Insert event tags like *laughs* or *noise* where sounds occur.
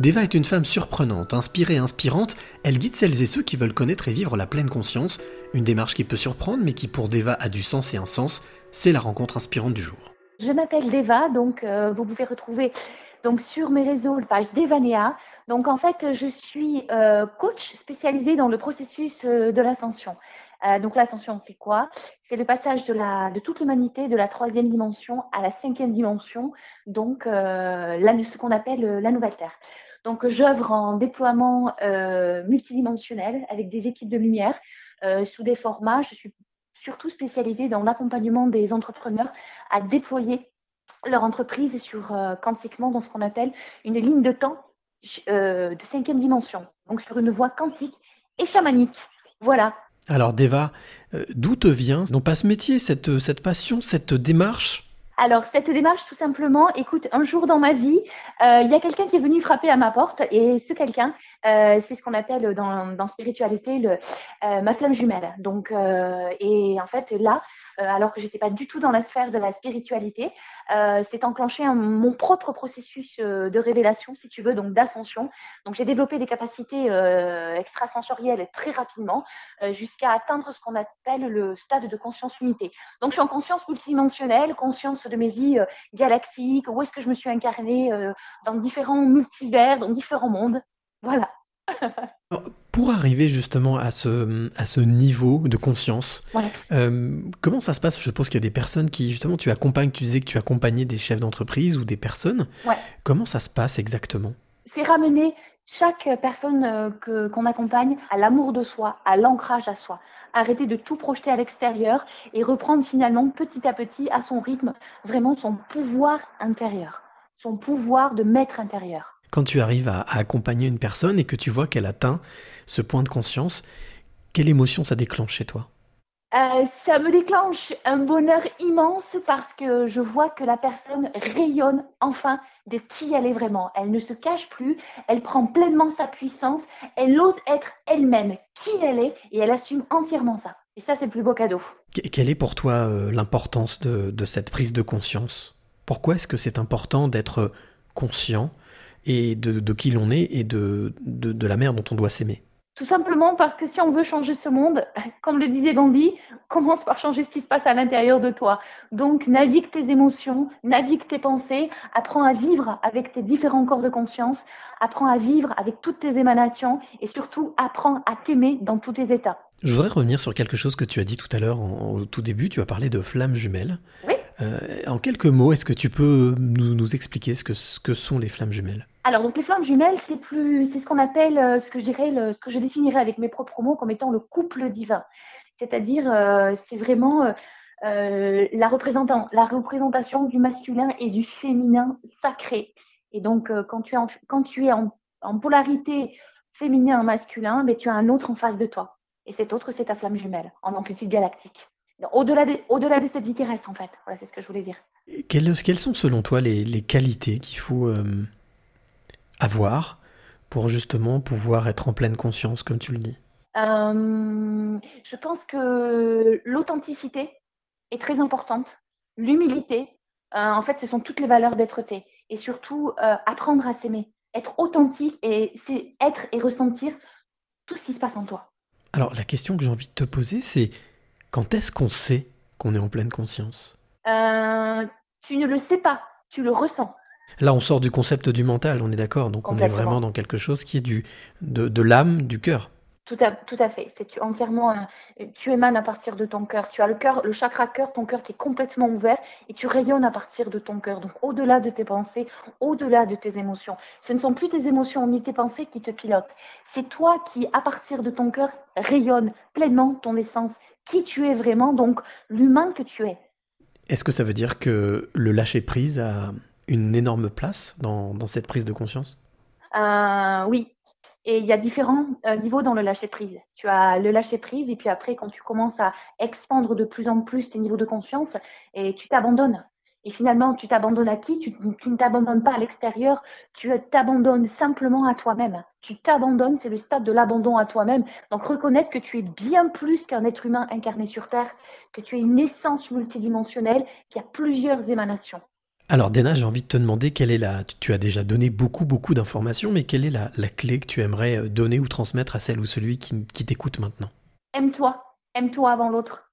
Deva est une femme surprenante, inspirée, inspirante. Elle guide celles et ceux qui veulent connaître et vivre la pleine conscience. Une démarche qui peut surprendre, mais qui pour Deva a du sens et un sens. C'est la rencontre inspirante du jour. Je m'appelle Deva, donc euh, vous pouvez retrouver donc sur mes réseaux la page Devanea. Donc en fait, je suis euh, coach spécialisée dans le processus euh, de l'ascension. donc l'ascension, c'est quoi? C'est le passage de, la, de toute l'humanité de la troisième dimension à la cinquième dimension, donc ce qu'on appelle la nouvelle Terre. Donc, j'œuvre en déploiement euh, multidimensionnel avec des équipes de lumière euh, sous des formats. Je suis surtout spécialisée dans l'accompagnement des entrepreneurs à déployer leur entreprise sur euh, quantiquement dans ce qu'on appelle une ligne de temps de cinquième dimension, donc sur une voie quantique et chamanique. Voilà. Alors Deva, d'où te vient non pas ce métier, cette, cette passion, cette démarche? Alors, cette démarche, tout simplement, écoute, un jour dans ma vie, euh, il y a quelqu'un qui est venu frapper à ma porte et ce quelqu'un, euh, c'est ce qu'on appelle dans, dans spiritualité le, euh, ma flamme jumelle. Donc, et en fait, là, alors que j'étais pas du tout dans la sphère de la spiritualité, c'est enclenché mon propre processus de révélation, si tu veux, donc d'ascension. Donc, j'ai développé des capacités extrasensorielles très rapidement jusqu'à atteindre ce qu'on appelle le stade de conscience unité. Donc, je suis en conscience multidimensionnelle, conscience de mes vies euh, galactiques, où est-ce que je me suis incarnée euh, dans différents multivers, dans différents mondes. Voilà. *laughs* Pour arriver justement à ce, à ce niveau de conscience, euh, comment ça se passe? Je suppose qu'il y a des personnes qui, justement, tu accompagnes, tu disais que tu accompagnais des chefs d'entreprise ou des personnes. Comment ça se passe exactement? C'est ramener chaque personne qu'on accompagne à l'amour de soi, à l'ancrage à soi arrêter de tout projeter à l'extérieur et reprendre finalement petit à petit à son rythme vraiment son pouvoir intérieur, son pouvoir de maître intérieur. Quand tu arrives à, accompagner une personne et que tu vois qu'elle atteint ce point de conscience, quelle émotion ça déclenche chez toi? Euh, ça me déclenche un bonheur immense parce que je vois que la personne rayonne enfin de qui elle est vraiment. Elle ne se cache plus, elle prend pleinement sa puissance, elle ose être elle-même, qui elle est, et elle assume entièrement ça. Et ça, c'est le plus beau cadeau. Quelle est pour toi euh, l'importance de, cette prise de conscience? Pourquoi est-ce que c'est important d'être conscient et de, qui l'on est et de, de la mère dont on doit s'aimer? Tout simplement parce que si on veut changer ce monde, comme le disait Gandhi, commence par changer ce qui se passe à l'intérieur de toi. Donc navigue tes émotions, navigue tes pensées, apprends à vivre avec tes différents corps de conscience, apprends à vivre avec toutes tes émanations et surtout apprends à t'aimer dans tous tes états. Je voudrais revenir sur quelque chose que tu as dit tout à l'heure au tout début. Tu as parlé de flammes jumelles. Oui. Euh, en quelques mots, est-ce que tu peux nous, expliquer ce que, ce que sont les flammes jumelles? Alors, donc les flammes jumelles, c'est plus, c'est ce qu'on appelle, euh, ce que je dirais, ce que je définirais avec mes propres mots comme étant le couple divin. C'est-à-dire, euh, c'est vraiment la, représentant, la représentation du masculin et du féminin sacré. Et donc, quand tu es en, quand tu es en, polarité féminin-masculin, mais ben, tu as un autre en face de toi. Et cet autre, c'est ta flamme jumelle en amplitude galactique. Au-delà de, au -delà de cette vie terrestre, en fait. Voilà, c'est ce que je voulais dire. Quelles, sont, selon toi, les, les qualités qu'il faut euh, avoir pour justement pouvoir être en pleine conscience, comme tu le dis euh, Je pense que l'authenticité est très importante. L'humilité, euh, en fait, ce sont toutes les valeurs d'être-té. Et surtout, apprendre à s'aimer. Être authentique et c'est être et ressentir tout ce qui se passe en toi. Alors, la question que j'ai envie de te poser, c'est quand est-ce qu'on sait qu'on est en pleine conscience? Euh, Tu ne le sais pas, tu le ressens. Là, on sort du concept du mental, on est d'accord. Donc, on est vraiment dans quelque chose qui est du, de, l'âme, du cœur. Tout à, tout à fait. C'est entièrement, tu émanes à partir de ton cœur. Tu as le cœur, le chakra cœur, ton cœur qui est complètement ouvert et tu rayonnes à partir de ton cœur. Donc, au-delà de tes pensées, au-delà de tes émotions. Ce ne sont plus tes émotions ni tes pensées qui te pilotent. C'est toi qui, à partir de ton cœur, rayonne pleinement ton essence qui tu es vraiment, donc l'humain que tu es. Est-ce que ça veut dire que le lâcher-prise a une énorme place dans, cette prise de conscience? Euh, Oui. Et il y a différents euh, niveaux dans le lâcher-prise. Tu as le lâcher-prise et puis après, quand tu commences à expandre de plus en plus tes niveaux de conscience, et tu t'abandonnes. Et finalement, tu t'abandonnes à qui? Tu, ne t'abandonnes pas à l'extérieur, tu t'abandonnes simplement à toi-même. Tu t'abandonnes, c'est le stade de l'abandon à toi-même. Donc reconnaître que tu es bien plus qu'un être humain incarné sur Terre, que tu es une essence multidimensionnelle qui a plusieurs émanations. Alors Dena, j'ai envie de te demander quelle est la... Tu as déjà donné beaucoup, beaucoup d'informations, mais quelle est la, clé que tu aimerais donner ou transmettre à celle ou celui qui, qui t'écoute maintenant? Aime-toi. Aime-toi avant l'autre.